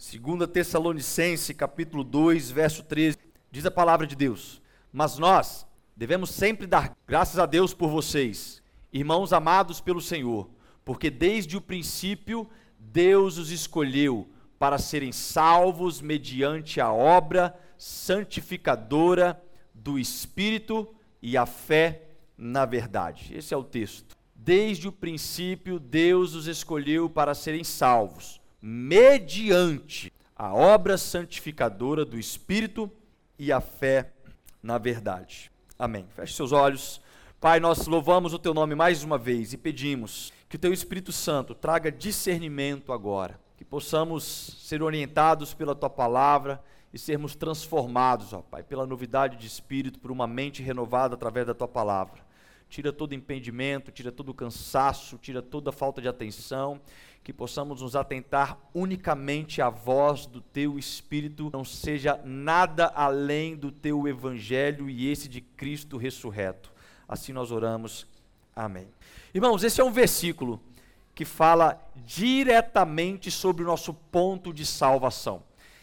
Segunda Tessalonicense, capítulo 2, verso 13, diz a palavra de Deus: "Mas nós devemos sempre dar graças a Deus por vocês, irmãos amados pelo Senhor, porque desde o princípio Deus os escolheu para serem salvos mediante a obra santificadora do Espírito e a fé na verdade." Esse é o texto. Desde o princípio Deus os escolheu para serem salvos mediante a obra santificadora do Espírito e a fé na verdade. Amém. Feche seus olhos. Pai, nós louvamos o teu nome mais uma vez e pedimos que o teu Espírito Santo traga discernimento agora, que possamos ser orientados pela tua palavra e sermos transformados, ó Pai, pela novidade de espírito, por uma mente renovada através da tua palavra. Tira todo impedimento, tira todo cansaço, tira toda falta de atenção que possamos nos atentar unicamente à voz do teu Espírito, não seja nada além do teu Evangelho e esse de Cristo ressurreto. Assim nós oramos. Amém. Irmãos, esse é um versículo que fala diretamente sobre o nosso ponto de salvação.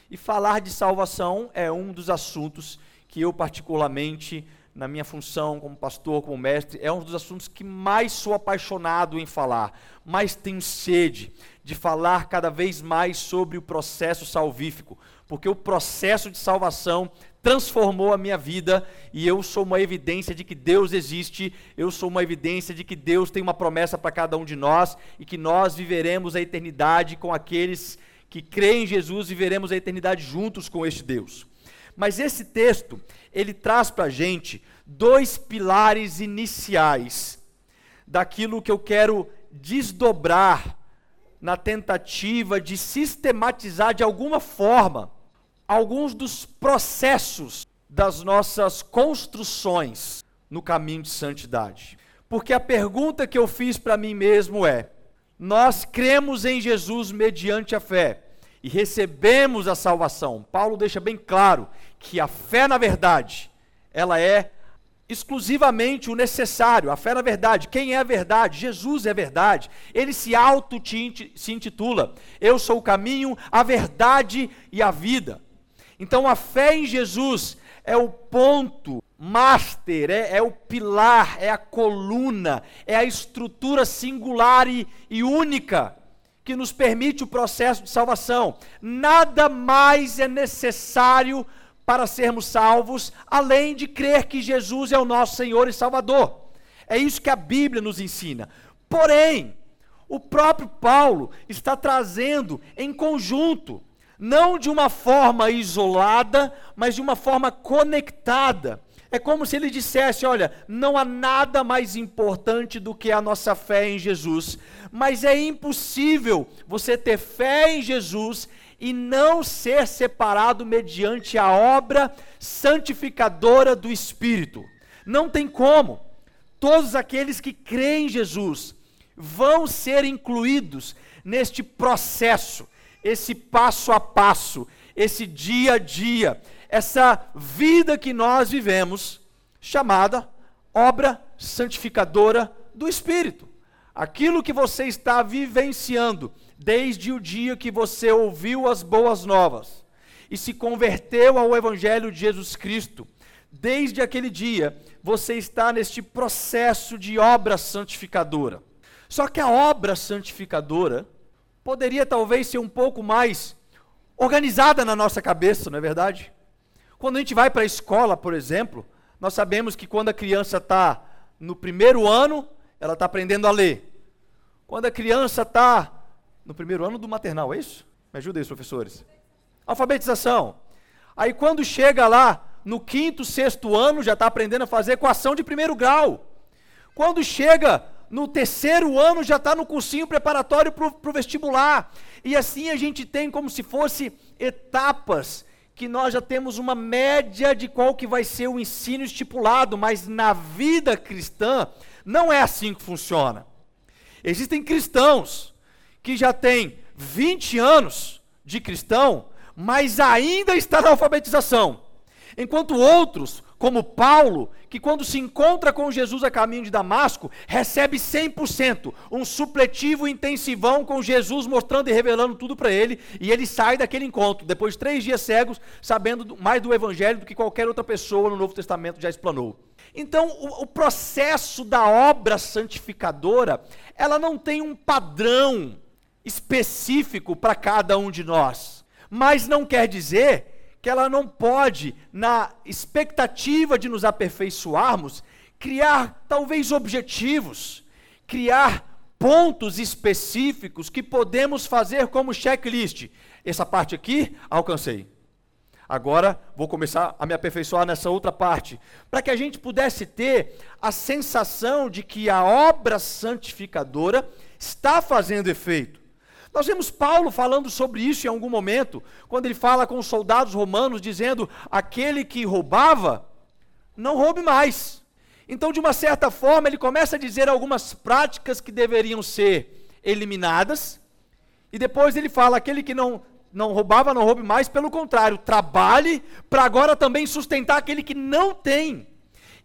E falar de salvação é um dos assuntos que eu, particularmente, na minha função como pastor, como mestre, é um dos assuntos que mais sou apaixonado em falar, mais tenho sede de falar cada vez mais sobre o processo salvífico, porque o processo de salvação transformou a minha vida e eu sou uma evidência de que Deus existe, eu sou uma evidência de que Deus tem uma promessa para cada um de nós e que nós viveremos a eternidade com aqueles que creem em Jesus, viveremos a eternidade juntos com este Deus. Mas esse texto, ele traz para a gente dois pilares iniciais daquilo que eu quero desdobrar na tentativa de sistematizar de alguma forma alguns dos processos das nossas construções no caminho de santidade. Porque a pergunta que eu fiz para mim mesmo é: nós cremos em Jesus mediante a fé e recebemos a salvação. Paulo deixa bem claro que a fé na verdade, ela é exclusivamente o necessário, a fé na verdade. Quem é a verdade? Jesus é a verdade. Ele se auto se intitula: Eu sou o caminho, a verdade e a vida. Então a fé em Jesus é o ponto master, é, é o pilar, é a coluna, é a estrutura singular e, e única que nos permite o processo de salvação. Nada mais é necessário para sermos salvos, além de crer que Jesus é o nosso Senhor e Salvador. É isso que a Bíblia nos ensina. Porém, o próprio Paulo está trazendo em conjunto, não de uma forma isolada, mas de uma forma conectada. É como se ele dissesse: olha, não há nada mais importante do que a nossa fé em Jesus mas é impossível você ter fé em Jesus e não ser separado mediante a obra santificadora do Espírito. Não tem como. Todos aqueles que creem em Jesus vão ser incluídos neste processo, esse passo a passo, esse dia a dia, essa vida que nós vivemos, chamada obra santificadora do Espírito aquilo que você está vivenciando desde o dia que você ouviu as boas novas e se converteu ao Evangelho de Jesus Cristo, desde aquele dia você está neste processo de obra santificadora. Só que a obra santificadora poderia talvez ser um pouco mais organizada na nossa cabeça, não é verdade? Quando a gente vai para a escola, por exemplo, nós sabemos que quando a criança está no primeiro ano, ela está aprendendo a ler. Quando a criança está no primeiro ano do maternal, é isso? Me ajudem, professores. Alfabetização. Aí quando chega lá no quinto, sexto ano, já está aprendendo a fazer equação de primeiro grau. Quando chega no terceiro ano, já está no cursinho preparatório para o vestibular. E assim a gente tem como se fosse etapas que nós já temos uma média de qual que vai ser o ensino estipulado, mas na vida cristã não é assim que funciona. Existem cristãos que já têm 20 anos de cristão, mas ainda está na alfabetização. Enquanto outros como Paulo, que quando se encontra com Jesus a caminho de Damasco, recebe 100%, um supletivo intensivão com Jesus mostrando e revelando tudo para ele, e ele sai daquele encontro, depois de três dias cegos, sabendo mais do Evangelho do que qualquer outra pessoa no Novo Testamento já explanou. Então, o, o processo da obra santificadora, ela não tem um padrão específico para cada um de nós, mas não quer dizer que ela não pode, na expectativa de nos aperfeiçoarmos, criar talvez objetivos, criar pontos específicos que podemos fazer como checklist. Essa parte aqui, alcancei. Agora vou começar a me aperfeiçoar nessa outra parte, para que a gente pudesse ter a sensação de que a obra santificadora está fazendo efeito. Nós vemos Paulo falando sobre isso em algum momento, quando ele fala com os soldados romanos, dizendo: aquele que roubava, não roube mais. Então, de uma certa forma, ele começa a dizer algumas práticas que deveriam ser eliminadas, e depois ele fala: aquele que não, não roubava, não roube mais, pelo contrário, trabalhe para agora também sustentar aquele que não tem.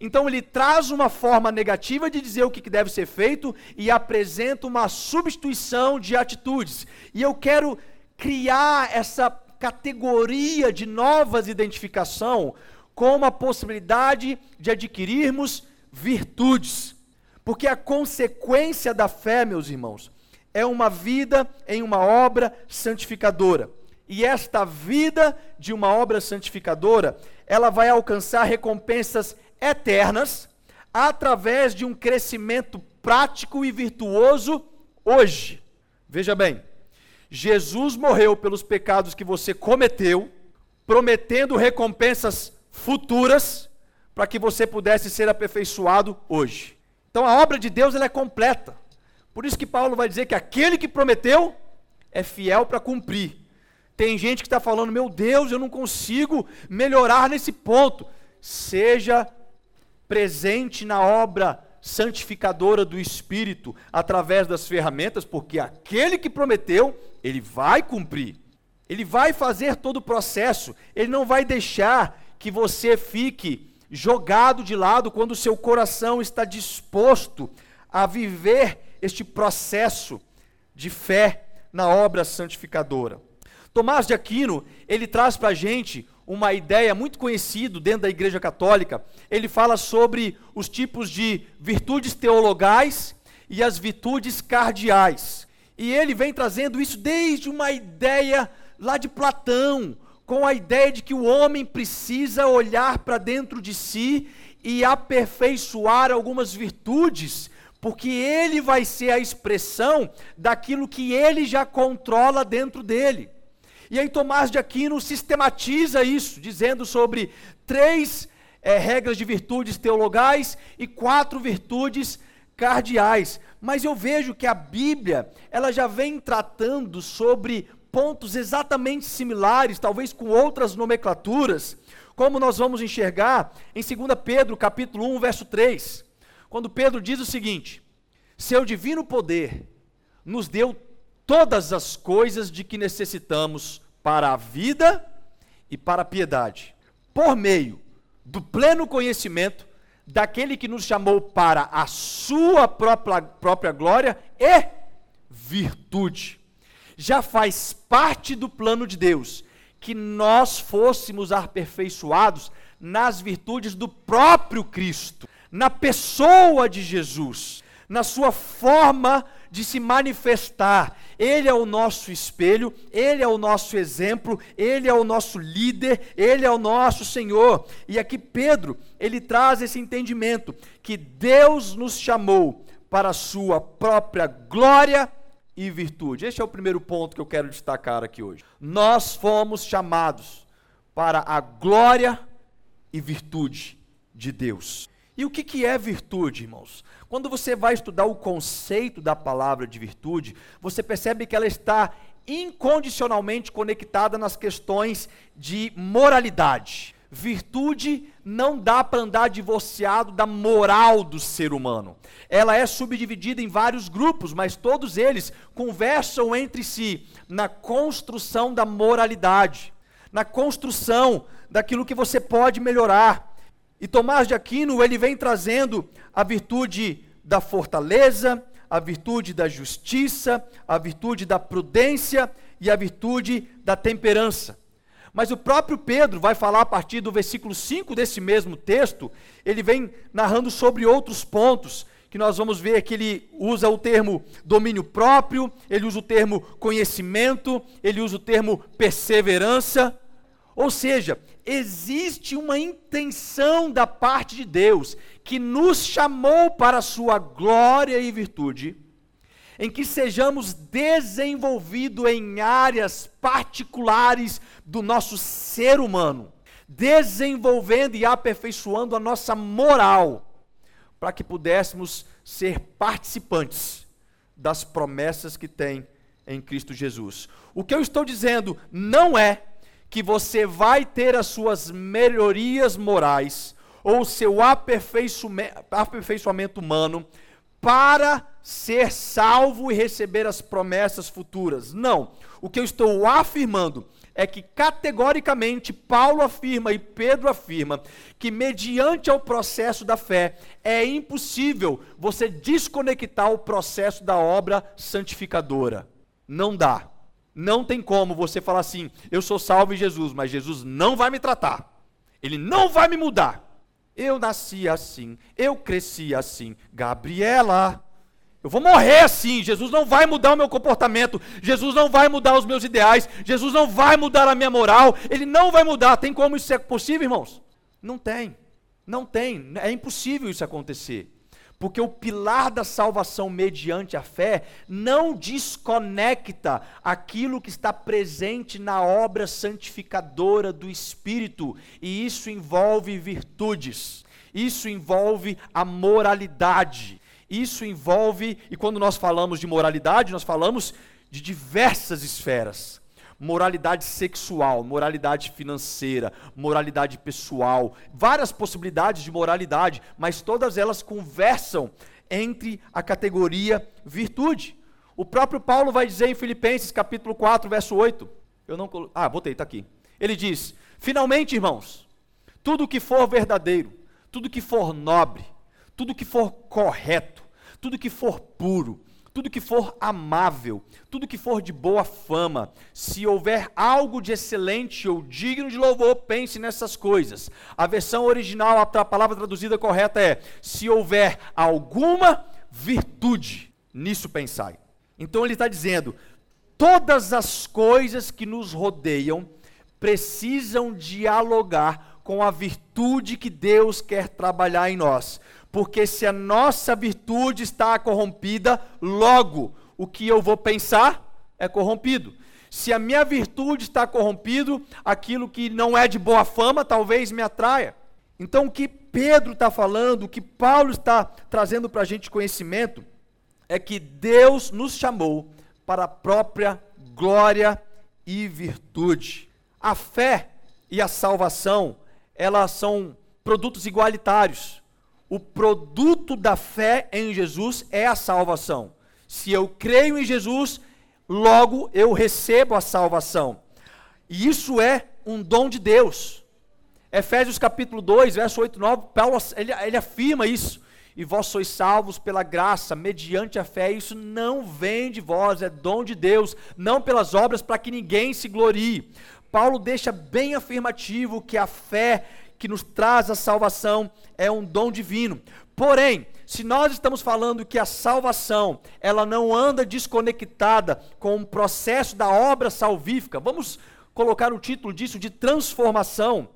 Então ele traz uma forma negativa de dizer o que deve ser feito e apresenta uma substituição de atitudes. E eu quero criar essa categoria de novas identificação com a possibilidade de adquirirmos virtudes. Porque a consequência da fé, meus irmãos, é uma vida em uma obra santificadora. E esta vida de uma obra santificadora, ela vai alcançar recompensas eternas através de um crescimento prático e virtuoso hoje. Veja bem, Jesus morreu pelos pecados que você cometeu, prometendo recompensas futuras para que você pudesse ser aperfeiçoado hoje. Então a obra de Deus ela é completa. Por isso que Paulo vai dizer que aquele que prometeu é fiel para cumprir. Tem gente que está falando, meu Deus, eu não consigo melhorar nesse ponto. Seja presente na obra santificadora do Espírito através das ferramentas, porque aquele que prometeu, ele vai cumprir. Ele vai fazer todo o processo, ele não vai deixar que você fique jogado de lado quando o seu coração está disposto a viver este processo de fé na obra santificadora. Tomás de Aquino, ele traz para a gente uma ideia muito conhecida dentro da Igreja Católica. Ele fala sobre os tipos de virtudes teologais e as virtudes cardeais. E ele vem trazendo isso desde uma ideia lá de Platão, com a ideia de que o homem precisa olhar para dentro de si e aperfeiçoar algumas virtudes, porque ele vai ser a expressão daquilo que ele já controla dentro dele. E aí Tomás de Aquino sistematiza isso, dizendo sobre três é, regras de virtudes teologais e quatro virtudes cardeais. Mas eu vejo que a Bíblia, ela já vem tratando sobre pontos exatamente similares, talvez com outras nomenclaturas, como nós vamos enxergar em 2 Pedro, capítulo 1, verso 3, quando Pedro diz o seguinte: Seu divino poder nos deu todas as coisas de que necessitamos para a vida e para a piedade, por meio do pleno conhecimento daquele que nos chamou para a sua própria, própria glória e virtude. Já faz parte do plano de Deus que nós fôssemos aperfeiçoados nas virtudes do próprio Cristo, na pessoa de Jesus, na sua forma de se manifestar. Ele é o nosso espelho, ele é o nosso exemplo, ele é o nosso líder, ele é o nosso Senhor. E aqui Pedro, ele traz esse entendimento que Deus nos chamou para a sua própria glória e virtude. Este é o primeiro ponto que eu quero destacar aqui hoje. Nós fomos chamados para a glória e virtude de Deus. E o que, que é virtude, irmãos? Quando você vai estudar o conceito da palavra de virtude, você percebe que ela está incondicionalmente conectada nas questões de moralidade. Virtude não dá para andar divorciado da moral do ser humano. Ela é subdividida em vários grupos, mas todos eles conversam entre si na construção da moralidade, na construção daquilo que você pode melhorar. E Tomás de Aquino, ele vem trazendo a virtude da fortaleza, a virtude da justiça, a virtude da prudência e a virtude da temperança. Mas o próprio Pedro vai falar a partir do versículo 5 desse mesmo texto, ele vem narrando sobre outros pontos, que nós vamos ver que ele usa o termo domínio próprio, ele usa o termo conhecimento, ele usa o termo perseverança. Ou seja, existe uma intenção da parte de Deus que nos chamou para a sua glória e virtude, em que sejamos desenvolvidos em áreas particulares do nosso ser humano, desenvolvendo e aperfeiçoando a nossa moral, para que pudéssemos ser participantes das promessas que tem em Cristo Jesus. O que eu estou dizendo não é que você vai ter as suas melhorias morais ou o seu aperfeiçoamento humano para ser salvo e receber as promessas futuras. Não. O que eu estou afirmando é que categoricamente Paulo afirma e Pedro afirma que mediante ao processo da fé é impossível você desconectar o processo da obra santificadora. Não dá. Não tem como você falar assim: eu sou salvo em Jesus, mas Jesus não vai me tratar. Ele não vai me mudar. Eu nasci assim, eu cresci assim. Gabriela, eu vou morrer assim. Jesus não vai mudar o meu comportamento. Jesus não vai mudar os meus ideais. Jesus não vai mudar a minha moral. Ele não vai mudar. Tem como isso ser possível, irmãos? Não tem. Não tem. É impossível isso acontecer. Porque o pilar da salvação mediante a fé não desconecta aquilo que está presente na obra santificadora do Espírito, e isso envolve virtudes, isso envolve a moralidade, isso envolve, e quando nós falamos de moralidade, nós falamos de diversas esferas moralidade sexual, moralidade financeira, moralidade pessoal, várias possibilidades de moralidade, mas todas elas conversam entre a categoria virtude. O próprio Paulo vai dizer em Filipenses capítulo 4, verso 8. Eu não colo... Ah, botei, está aqui. Ele diz: Finalmente, irmãos, tudo que for verdadeiro, tudo que for nobre, tudo que for correto, tudo que for puro, tudo que for amável, tudo que for de boa fama, se houver algo de excelente ou digno de louvor, pense nessas coisas. A versão original, a palavra traduzida correta é: se houver alguma virtude, nisso pensai. Então ele está dizendo: todas as coisas que nos rodeiam precisam dialogar com a virtude que Deus quer trabalhar em nós. Porque se a nossa virtude está corrompida, logo o que eu vou pensar é corrompido. Se a minha virtude está corrompido, aquilo que não é de boa fama talvez me atraia. Então o que Pedro está falando, o que Paulo está trazendo para a gente conhecimento, é que Deus nos chamou para a própria glória e virtude. A fé e a salvação, elas são produtos igualitários o produto da fé em Jesus é a salvação. Se eu creio em Jesus, logo eu recebo a salvação. E isso é um dom de Deus. Efésios capítulo 2, verso 8 e 9, Paulo ele, ele afirma isso. E vós sois salvos pela graça, mediante a fé. Isso não vem de vós, é dom de Deus, não pelas obras para que ninguém se glorie. Paulo deixa bem afirmativo que a fé que nos traz a salvação é um dom divino. Porém, se nós estamos falando que a salvação, ela não anda desconectada com o processo da obra salvífica, vamos colocar o título disso de transformação.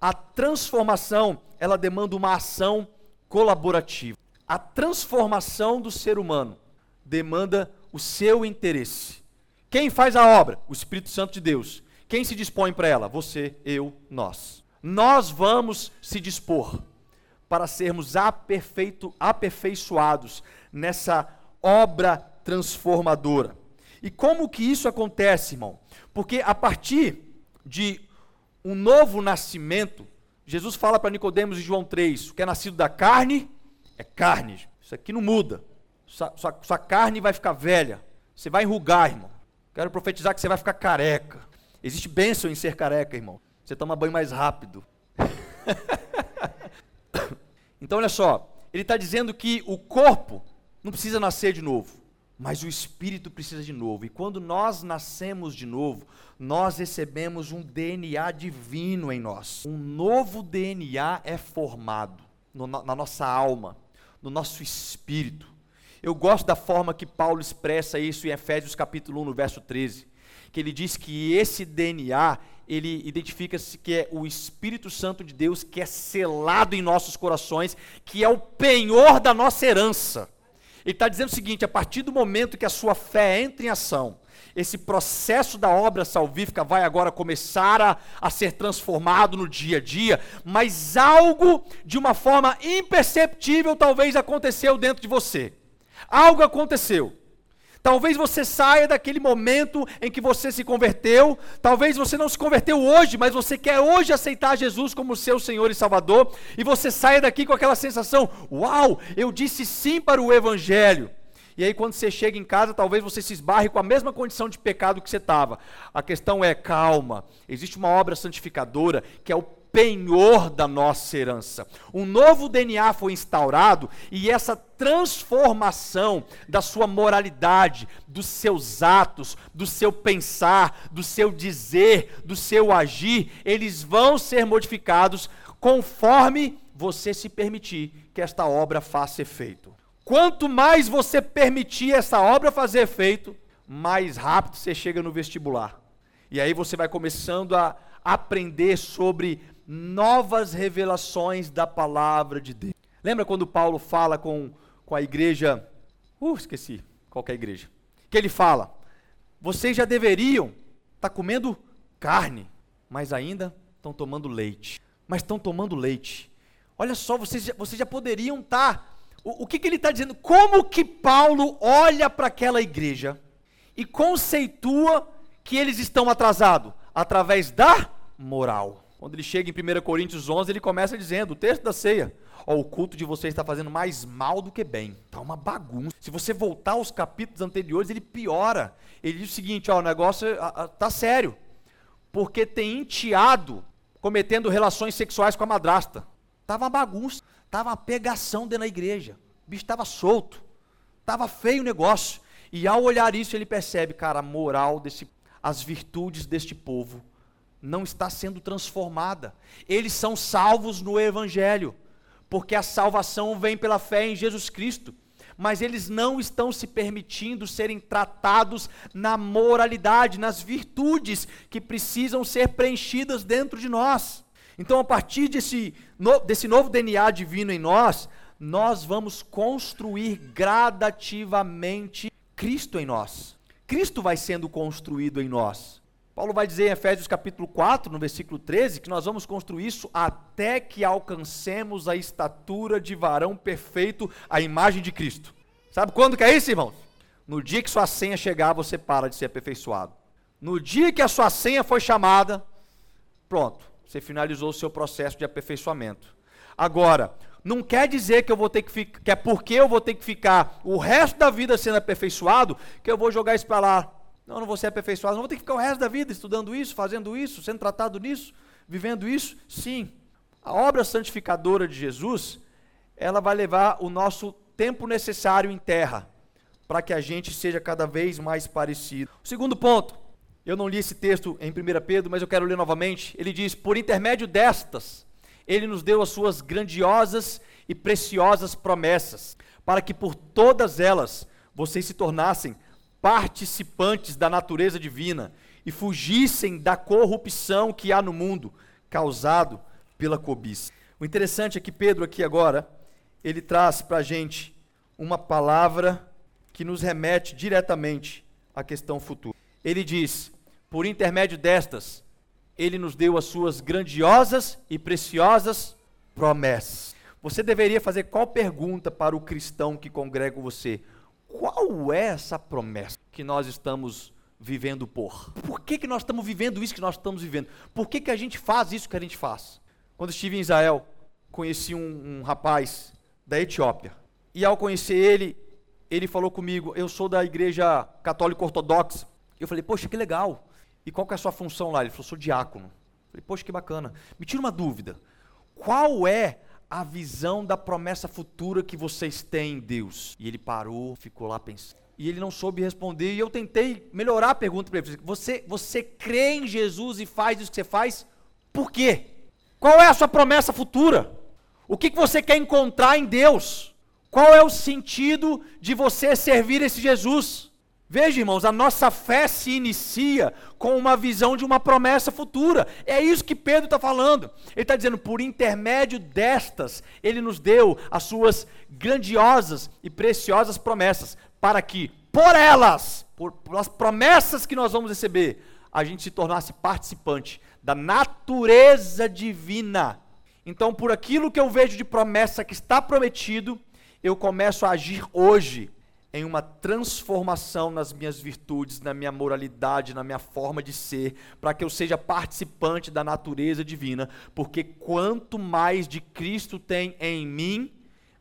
A transformação, ela demanda uma ação colaborativa. A transformação do ser humano demanda o seu interesse. Quem faz a obra? O Espírito Santo de Deus. Quem se dispõe para ela? Você, eu, nós nós vamos se dispor para sermos aperfeito, aperfeiçoados nessa obra transformadora. E como que isso acontece, irmão? Porque a partir de um novo nascimento, Jesus fala para Nicodemos em João 3, o que é nascido da carne é carne. Isso aqui não muda. Sua, sua, sua carne vai ficar velha. Você vai enrugar, irmão. Quero profetizar que você vai ficar careca. Existe bênção em ser careca, irmão. Você toma banho mais rápido. Então, olha só, ele está dizendo que o corpo não precisa nascer de novo, mas o espírito precisa de novo. E quando nós nascemos de novo, nós recebemos um DNA divino em nós. Um novo DNA é formado no, na nossa alma, no nosso espírito. Eu gosto da forma que Paulo expressa isso em Efésios capítulo 1, no verso 13, que ele diz que esse DNA, ele identifica-se que é o Espírito Santo de Deus que é selado em nossos corações, que é o penhor da nossa herança. Ele está dizendo o seguinte: a partir do momento que a sua fé entra em ação, esse processo da obra salvífica vai agora começar a, a ser transformado no dia a dia, mas algo de uma forma imperceptível talvez aconteceu dentro de você. Algo aconteceu. Talvez você saia daquele momento em que você se converteu, talvez você não se converteu hoje, mas você quer hoje aceitar Jesus como seu Senhor e Salvador, e você saia daqui com aquela sensação: uau, eu disse sim para o Evangelho. E aí, quando você chega em casa, talvez você se esbarre com a mesma condição de pecado que você estava. A questão é: calma, existe uma obra santificadora que é o penhor da nossa herança. Um novo DNA foi instaurado e essa transformação da sua moralidade, dos seus atos, do seu pensar, do seu dizer, do seu agir, eles vão ser modificados conforme você se permitir que esta obra faça efeito. Quanto mais você permitir essa obra fazer efeito, mais rápido você chega no vestibular. E aí você vai começando a aprender sobre novas revelações da palavra de Deus. Lembra quando Paulo fala com, com a igreja? Uh, esqueci qual é a igreja. Que ele fala: vocês já deveriam estar tá comendo carne, mas ainda estão tomando leite. Mas estão tomando leite. Olha só, vocês já, vocês já poderiam estar. Tá, o, o que, que ele está dizendo? Como que Paulo olha para aquela igreja e conceitua que eles estão atrasados? Através da moral. Quando ele chega em 1 Coríntios 11, ele começa dizendo, o texto da ceia, ó, o culto de vocês está fazendo mais mal do que bem. Está uma bagunça. Se você voltar aos capítulos anteriores, ele piora. Ele diz o seguinte, ó, o negócio está sério. Porque tem enteado cometendo relações sexuais com a madrasta. Estava uma bagunça, estava uma pegação dentro da igreja. O bicho estava solto. Estava feio o negócio. E ao olhar isso, ele percebe, cara, a moral desse, as virtudes deste povo não está sendo transformada. Eles são salvos no Evangelho, porque a salvação vem pela fé em Jesus Cristo. Mas eles não estão se permitindo serem tratados na moralidade, nas virtudes que precisam ser preenchidas dentro de nós. Então, a partir desse, desse novo DNA divino em nós, nós vamos construir gradativamente Cristo em nós. Cristo vai sendo construído em nós. Paulo vai dizer em Efésios capítulo 4, no versículo 13, que nós vamos construir isso até que alcancemos a estatura de varão perfeito, a imagem de Cristo. Sabe quando que é isso, irmãos? No dia que sua senha chegar, você para de ser aperfeiçoado. No dia que a sua senha foi chamada, pronto, você finalizou o seu processo de aperfeiçoamento. Agora, não quer dizer que eu vou ter que ficar, que é porque eu vou ter que ficar o resto da vida sendo aperfeiçoado, que eu vou jogar isso para lá. Não, não vou ser aperfeiçoado, não vou ter que ficar o resto da vida estudando isso, fazendo isso, sendo tratado nisso, vivendo isso. Sim, a obra santificadora de Jesus, ela vai levar o nosso tempo necessário em terra, para que a gente seja cada vez mais parecido. O segundo ponto, eu não li esse texto em 1 Pedro, mas eu quero ler novamente. Ele diz: Por intermédio destas, ele nos deu as suas grandiosas e preciosas promessas, para que por todas elas vocês se tornassem participantes da natureza divina e fugissem da corrupção que há no mundo causado pela cobiça. O interessante é que Pedro aqui agora, ele traz para a gente uma palavra que nos remete diretamente à questão futura. Ele diz, por intermédio destas, ele nos deu as suas grandiosas e preciosas promessas. Você deveria fazer qual pergunta para o cristão que congrega você? Qual é essa promessa que nós estamos vivendo por? Por que, que nós estamos vivendo isso que nós estamos vivendo? Por que, que a gente faz isso que a gente faz? Quando estive em Israel, conheci um, um rapaz da Etiópia. E ao conhecer ele, ele falou comigo: Eu sou da igreja católica ortodoxa. Eu falei: Poxa, que legal. E qual que é a sua função lá? Ele falou: Sou diácono. Eu falei: Poxa, que bacana. Me tira uma dúvida: Qual é a visão da promessa futura que vocês têm em Deus? E ele parou, ficou lá pensando. E ele não soube responder, e eu tentei melhorar a pergunta para ele. Você, você crê em Jesus e faz isso que você faz? Por quê? Qual é a sua promessa futura? O que, que você quer encontrar em Deus? Qual é o sentido de você servir esse Jesus? Veja, irmãos, a nossa fé se inicia com uma visão de uma promessa futura. É isso que Pedro está falando. Ele está dizendo, por intermédio destas, ele nos deu as suas grandiosas e preciosas promessas, para que, por elas, por, pelas promessas que nós vamos receber, a gente se tornasse participante da natureza divina. Então, por aquilo que eu vejo de promessa que está prometido, eu começo a agir hoje em uma transformação nas minhas virtudes, na minha moralidade, na minha forma de ser, para que eu seja participante da natureza divina, porque quanto mais de Cristo tem em mim,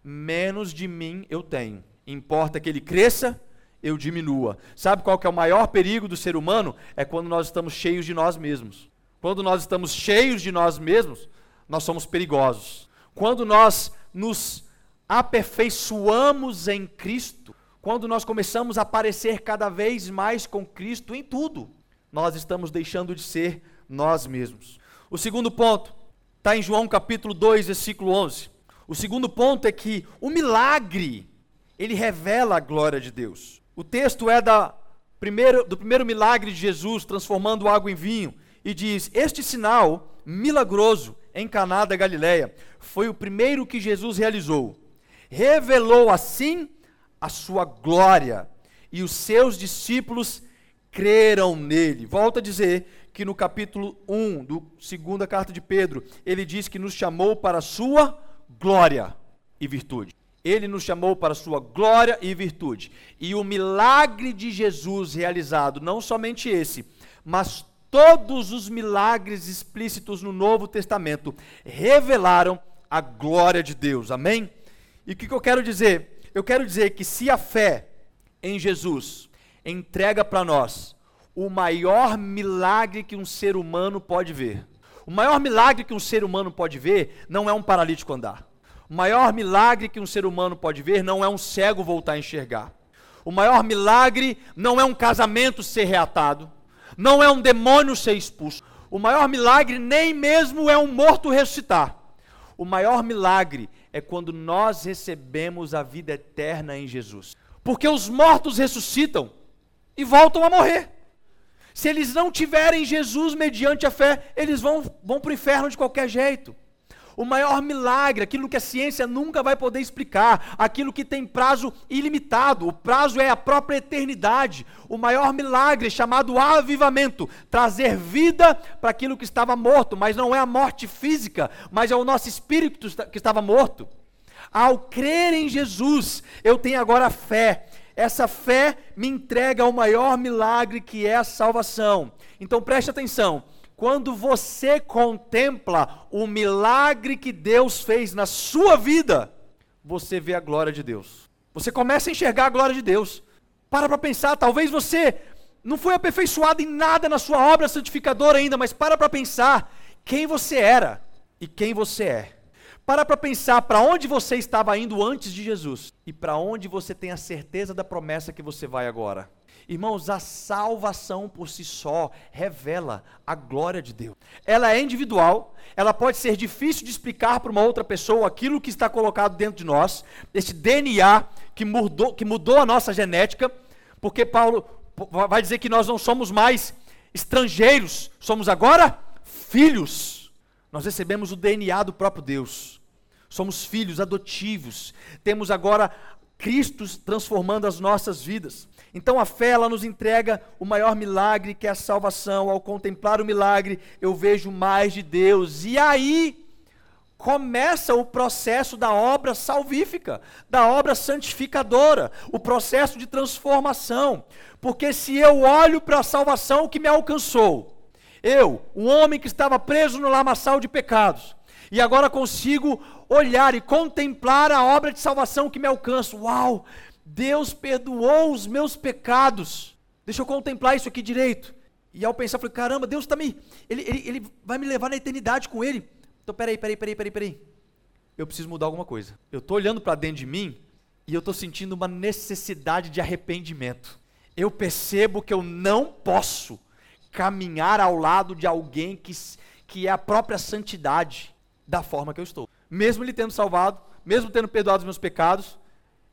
menos de mim eu tenho. Importa que ele cresça, eu diminua. Sabe qual que é o maior perigo do ser humano? É quando nós estamos cheios de nós mesmos. Quando nós estamos cheios de nós mesmos, nós somos perigosos. Quando nós nos aperfeiçoamos em Cristo, quando nós começamos a parecer cada vez mais com Cristo em tudo, nós estamos deixando de ser nós mesmos. O segundo ponto está em João capítulo 2, versículo 11. O segundo ponto é que o milagre, ele revela a glória de Deus. O texto é da primeiro, do primeiro milagre de Jesus, transformando água em vinho, e diz: Este sinal milagroso em Caná da Galileia foi o primeiro que Jesus realizou. Revelou assim a sua glória, e os seus discípulos creram nele. Volto a dizer que no capítulo 1 do segunda carta de Pedro, ele diz que nos chamou para a sua glória e virtude. Ele nos chamou para a sua glória e virtude. E o milagre de Jesus realizado, não somente esse, mas todos os milagres explícitos no Novo Testamento revelaram a glória de Deus. Amém? E o que, que eu quero dizer? Eu quero dizer que se a fé em Jesus entrega para nós o maior milagre que um ser humano pode ver, o maior milagre que um ser humano pode ver não é um paralítico andar. O maior milagre que um ser humano pode ver não é um cego voltar a enxergar. O maior milagre não é um casamento ser reatado, não é um demônio ser expulso. O maior milagre nem mesmo é um morto ressuscitar. O maior milagre é quando nós recebemos a vida eterna em Jesus. Porque os mortos ressuscitam e voltam a morrer. Se eles não tiverem Jesus mediante a fé, eles vão, vão para o inferno de qualquer jeito o maior milagre, aquilo que a ciência nunca vai poder explicar, aquilo que tem prazo ilimitado, o prazo é a própria eternidade, o maior milagre chamado avivamento, trazer vida para aquilo que estava morto, mas não é a morte física, mas é o nosso espírito que estava morto. Ao crer em Jesus, eu tenho agora fé. Essa fé me entrega ao maior milagre que é a salvação. Então preste atenção. Quando você contempla o milagre que Deus fez na sua vida, você vê a glória de Deus. Você começa a enxergar a glória de Deus. Para para pensar, talvez você não foi aperfeiçoado em nada na sua obra santificadora ainda, mas para para pensar quem você era e quem você é. Para para pensar para onde você estava indo antes de Jesus e para onde você tem a certeza da promessa que você vai agora. Irmãos, a salvação por si só revela a glória de Deus. Ela é individual, ela pode ser difícil de explicar para uma outra pessoa aquilo que está colocado dentro de nós, esse DNA que mudou, que mudou a nossa genética, porque Paulo vai dizer que nós não somos mais estrangeiros, somos agora filhos. Nós recebemos o DNA do próprio Deus. Somos filhos adotivos. Temos agora Cristo transformando as nossas vidas. Então a fé ela nos entrega o maior milagre que é a salvação. Ao contemplar o milagre, eu vejo mais de Deus. E aí começa o processo da obra salvífica, da obra santificadora, o processo de transformação. Porque se eu olho para a salvação que me alcançou, eu, um homem que estava preso no lamaçal de pecados, e agora consigo olhar e contemplar a obra de salvação que me alcança. Uau! Deus perdoou os meus pecados. Deixa eu contemplar isso aqui direito. E ao pensar, falei, caramba, Deus está me. Ele, ele, ele vai me levar na eternidade com Ele. Então, peraí, peraí, peraí, peraí, peraí. eu preciso mudar alguma coisa. Eu estou olhando para dentro de mim e eu estou sentindo uma necessidade de arrependimento. Eu percebo que eu não posso caminhar ao lado de alguém que, que é a própria santidade da forma que eu estou. Mesmo ele tendo salvado, mesmo tendo perdoado os meus pecados,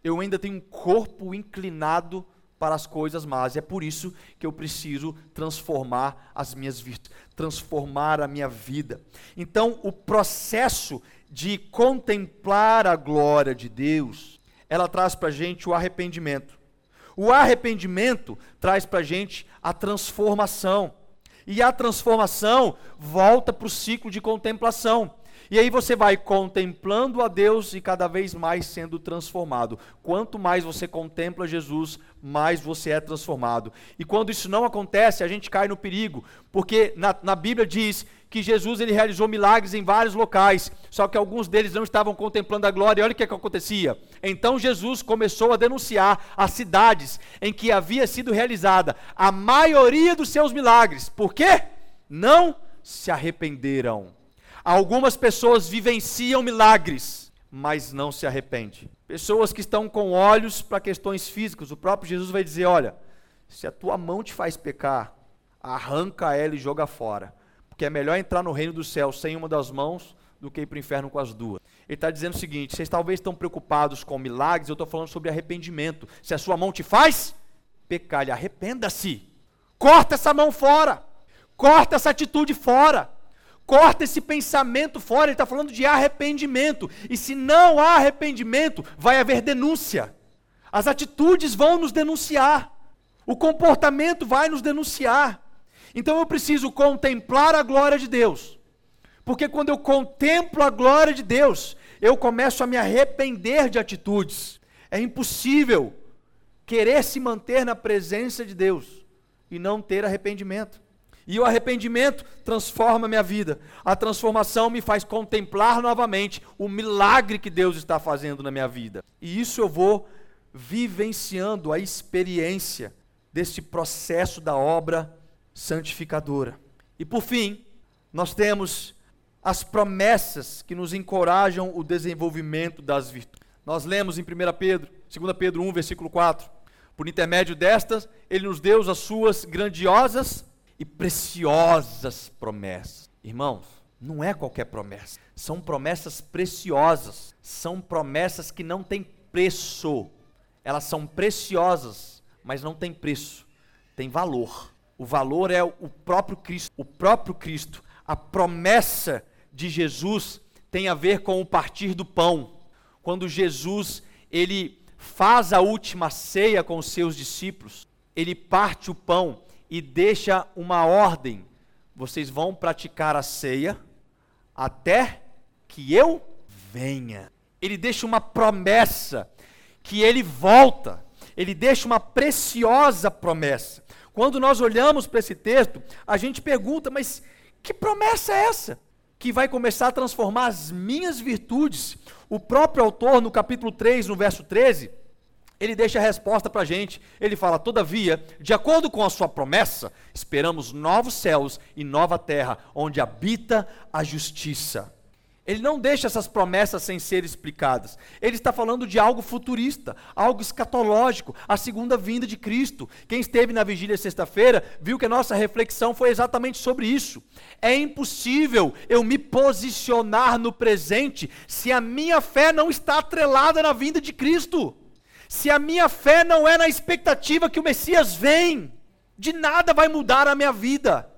eu ainda tenho um corpo inclinado para as coisas más. É por isso que eu preciso transformar as minhas virtudes, transformar a minha vida. Então, o processo de contemplar a glória de Deus, ela traz para a gente o arrependimento. O arrependimento traz para a gente a transformação. E a transformação volta para o ciclo de contemplação. E aí você vai contemplando a Deus e cada vez mais sendo transformado. Quanto mais você contempla Jesus, mais você é transformado. E quando isso não acontece, a gente cai no perigo, porque na, na Bíblia diz que Jesus ele realizou milagres em vários locais, só que alguns deles não estavam contemplando a glória. E olha o que, é que acontecia. Então Jesus começou a denunciar as cidades em que havia sido realizada a maioria dos seus milagres. Por quê? Não se arrependeram. Algumas pessoas vivenciam milagres, mas não se arrependem. Pessoas que estão com olhos para questões físicas, o próprio Jesus vai dizer: olha, se a tua mão te faz pecar, arranca ela e joga fora. Porque é melhor entrar no reino do céu sem uma das mãos do que ir para o inferno com as duas. Ele está dizendo o seguinte: vocês talvez estão preocupados com milagres, eu estou falando sobre arrependimento. Se a sua mão te faz pecar, arrependa-se. Corta essa mão fora. Corta essa atitude fora. Corta esse pensamento fora, ele está falando de arrependimento. E se não há arrependimento, vai haver denúncia. As atitudes vão nos denunciar. O comportamento vai nos denunciar. Então eu preciso contemplar a glória de Deus. Porque quando eu contemplo a glória de Deus, eu começo a me arrepender de atitudes. É impossível querer se manter na presença de Deus e não ter arrependimento. E o arrependimento transforma minha vida. A transformação me faz contemplar novamente o milagre que Deus está fazendo na minha vida. E isso eu vou vivenciando a experiência deste processo da obra santificadora. E por fim, nós temos as promessas que nos encorajam o desenvolvimento das virtudes. Nós lemos em 1 Pedro, 2 Pedro 1, versículo 4. Por intermédio destas, ele nos deu as suas grandiosas e preciosas promessas. Irmãos, não é qualquer promessa. São promessas preciosas. São promessas que não têm preço. Elas são preciosas, mas não têm preço. Tem valor. O valor é o próprio Cristo. O próprio Cristo. A promessa de Jesus tem a ver com o partir do pão. Quando Jesus, ele faz a última ceia com os seus discípulos, ele parte o pão e deixa uma ordem: vocês vão praticar a ceia até que eu venha. Ele deixa uma promessa que ele volta. Ele deixa uma preciosa promessa. Quando nós olhamos para esse texto, a gente pergunta, mas que promessa é essa? Que vai começar a transformar as minhas virtudes. O próprio autor, no capítulo 3, no verso 13, ele deixa a resposta para a gente. Ele fala: Todavia, de acordo com a sua promessa, esperamos novos céus e nova terra, onde habita a justiça. Ele não deixa essas promessas sem ser explicadas. Ele está falando de algo futurista, algo escatológico, a segunda vinda de Cristo. Quem esteve na vigília sexta-feira viu que a nossa reflexão foi exatamente sobre isso. É impossível eu me posicionar no presente se a minha fé não está atrelada na vinda de Cristo. Se a minha fé não é na expectativa que o Messias vem, de nada vai mudar a minha vida.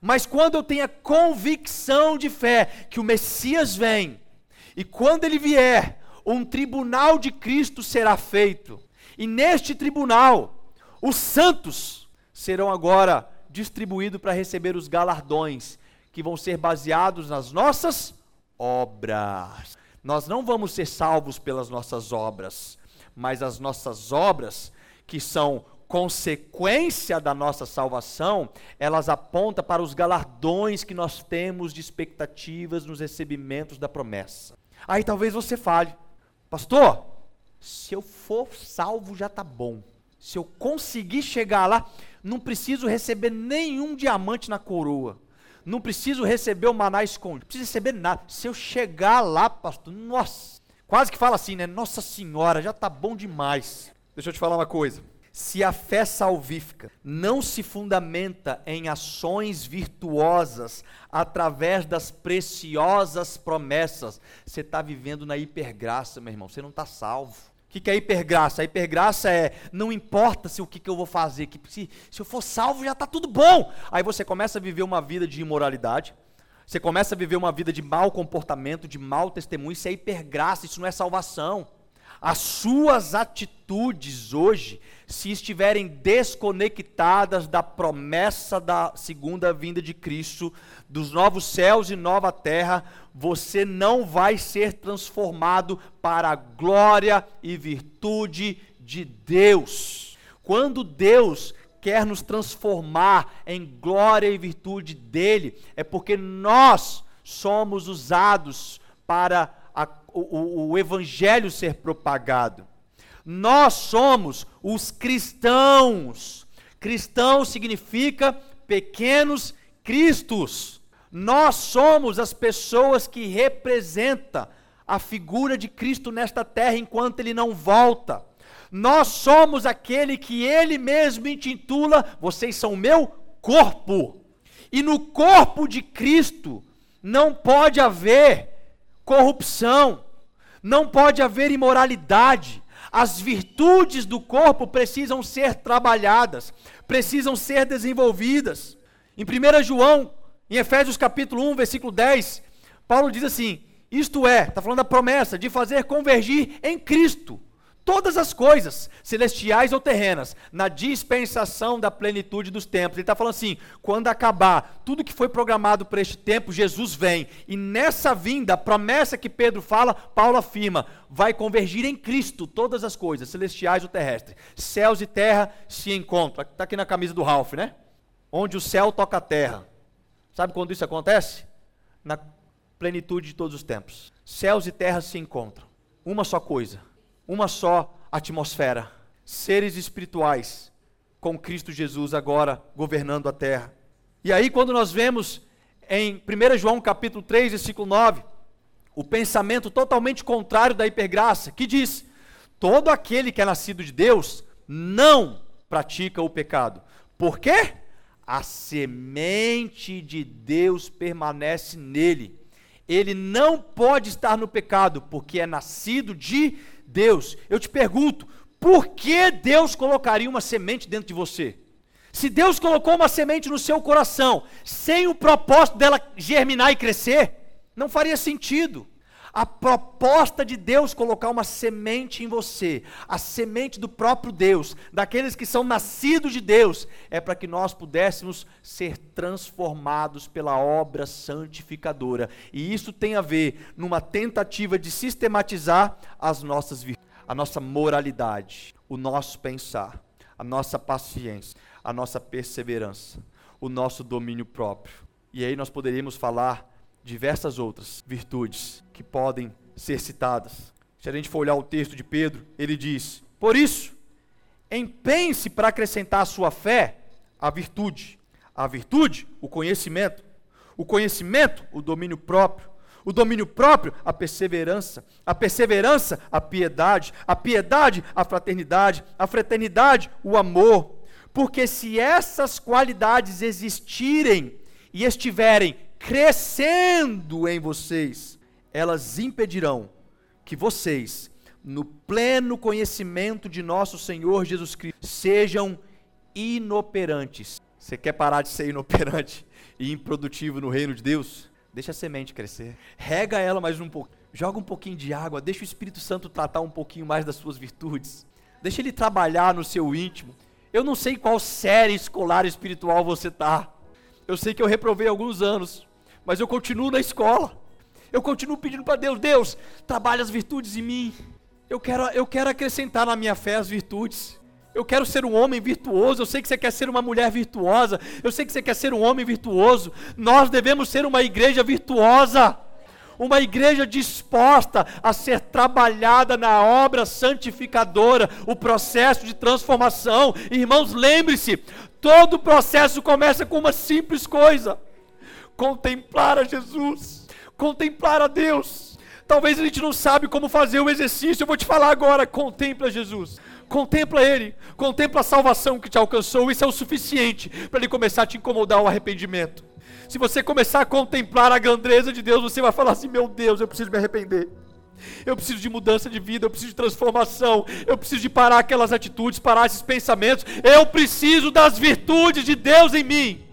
Mas quando eu tenho a convicção de fé que o Messias vem, e quando ele vier, um tribunal de Cristo será feito, e neste tribunal, os santos serão agora distribuídos para receber os galardões, que vão ser baseados nas nossas obras. Nós não vamos ser salvos pelas nossas obras, mas as nossas obras, que são consequência da nossa salvação, elas apontam para os galardões que nós temos de expectativas nos recebimentos da promessa. Aí talvez você fale, pastor, se eu for salvo já está bom. Se eu conseguir chegar lá, não preciso receber nenhum diamante na coroa. não preciso receber o maná escondido, não preciso receber nada. Se eu chegar lá, pastor, nossa, quase que fala assim, né? Nossa Senhora, já tá bom demais. Deixa eu te falar uma coisa. Se a fé salvífica não se fundamenta em ações virtuosas através das preciosas promessas, você está vivendo na hipergraça, meu irmão, você não está salvo. O que, que é hipergraça? A hipergraça é não importa se o que, que eu vou fazer, que se, se eu for salvo já está tudo bom. Aí você começa a viver uma vida de imoralidade, você começa a viver uma vida de mau comportamento, de mau testemunho, isso é hipergraça, isso não é salvação. As suas atitudes hoje, se estiverem desconectadas da promessa da segunda vinda de Cristo, dos novos céus e nova terra, você não vai ser transformado para a glória e virtude de Deus. Quando Deus quer nos transformar em glória e virtude dele, é porque nós somos usados para o, o, evangelho ser propagado. Nós somos os cristãos. Cristão significa pequenos cristos. Nós somos as pessoas que representam a figura de Cristo nesta terra enquanto ele não volta. Nós somos aquele que ele mesmo intitula: vocês são meu corpo. E no corpo de Cristo não pode haver corrupção, não pode haver imoralidade. As virtudes do corpo precisam ser trabalhadas, precisam ser desenvolvidas. Em 1 João, em Efésios capítulo 1, versículo 10, Paulo diz assim: Isto é, está falando da promessa de fazer convergir em Cristo todas as coisas, celestiais ou terrenas, na dispensação da plenitude dos tempos. Ele está falando assim: quando acabar tudo que foi programado para este tempo, Jesus vem. E nessa vinda, a promessa que Pedro fala, Paulo afirma: vai convergir em Cristo todas as coisas, celestiais ou terrestres. Céus e terra se encontram. Está aqui na camisa do Ralph, né? Onde o céu toca a terra. Sabe quando isso acontece? Na plenitude de todos os tempos. Céus e terra se encontram. Uma só coisa uma só atmosfera. Seres espirituais com Cristo Jesus agora governando a terra. E aí, quando nós vemos em 1 João capítulo 3, versículo 9, o pensamento totalmente contrário da hipergraça, que diz: todo aquele que é nascido de Deus não pratica o pecado. Por quê? A semente de Deus permanece nele. Ele não pode estar no pecado, porque é nascido de Deus. Eu te pergunto, por que Deus colocaria uma semente dentro de você? Se Deus colocou uma semente no seu coração, sem o propósito dela germinar e crescer, não faria sentido. A proposta de Deus colocar uma semente em você, a semente do próprio Deus, daqueles que são nascidos de Deus, é para que nós pudéssemos ser transformados pela obra santificadora. E isso tem a ver numa tentativa de sistematizar as nossas a nossa moralidade, o nosso pensar, a nossa paciência, a nossa perseverança, o nosso domínio próprio. E aí nós poderíamos falar diversas outras virtudes que podem ser citadas. Se a gente for olhar o texto de Pedro, ele diz: Por isso, empenhe-se para acrescentar à sua fé a virtude. A virtude, o conhecimento. O conhecimento, o domínio próprio. O domínio próprio, a perseverança. A perseverança, a piedade. A piedade, a fraternidade. A fraternidade, o amor. Porque se essas qualidades existirem e estiverem crescendo em vocês, elas impedirão que vocês, no pleno conhecimento de nosso Senhor Jesus Cristo, sejam inoperantes. Você quer parar de ser inoperante e improdutivo no reino de Deus? Deixa a semente crescer. Rega ela mais um pouco. Joga um pouquinho de água. Deixa o Espírito Santo tratar um pouquinho mais das suas virtudes. Deixa ele trabalhar no seu íntimo. Eu não sei qual série escolar espiritual você está. Eu sei que eu reprovei alguns anos mas eu continuo na escola. Eu continuo pedindo para Deus, Deus, trabalhe as virtudes em mim. Eu quero, eu quero acrescentar na minha fé as virtudes. Eu quero ser um homem virtuoso. Eu sei que você quer ser uma mulher virtuosa. Eu sei que você quer ser um homem virtuoso. Nós devemos ser uma igreja virtuosa. Uma igreja disposta a ser trabalhada na obra santificadora, o processo de transformação. Irmãos, lembre-se: todo processo começa com uma simples coisa contemplar a Jesus, contemplar a Deus. Talvez a gente não sabe como fazer o exercício. Eu vou te falar agora, contempla Jesus. Contempla ele, contempla a salvação que te alcançou, isso é o suficiente para ele começar a te incomodar o arrependimento. Se você começar a contemplar a grandeza de Deus, você vai falar assim: "Meu Deus, eu preciso me arrepender". Eu preciso de mudança de vida, eu preciso de transformação, eu preciso de parar aquelas atitudes, parar esses pensamentos. Eu preciso das virtudes de Deus em mim.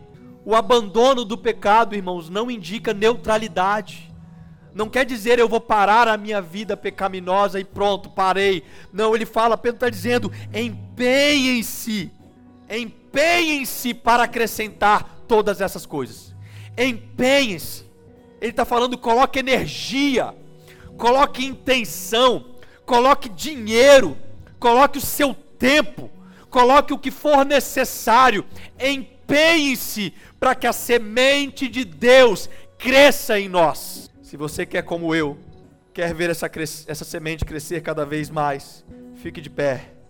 O abandono do pecado, irmãos, não indica neutralidade. Não quer dizer eu vou parar a minha vida pecaminosa e pronto, parei. Não, ele fala, Pedro está dizendo: empenhem-se, empenhem-se para acrescentar todas essas coisas. Empenhem-se. Ele está falando, coloque energia coloque intenção, coloque dinheiro, coloque o seu tempo, coloque o que for necessário, empenhe-se para que a semente de Deus cresça em nós. Se você quer, como eu, quer ver essa, essa semente crescer cada vez mais, fique de pé.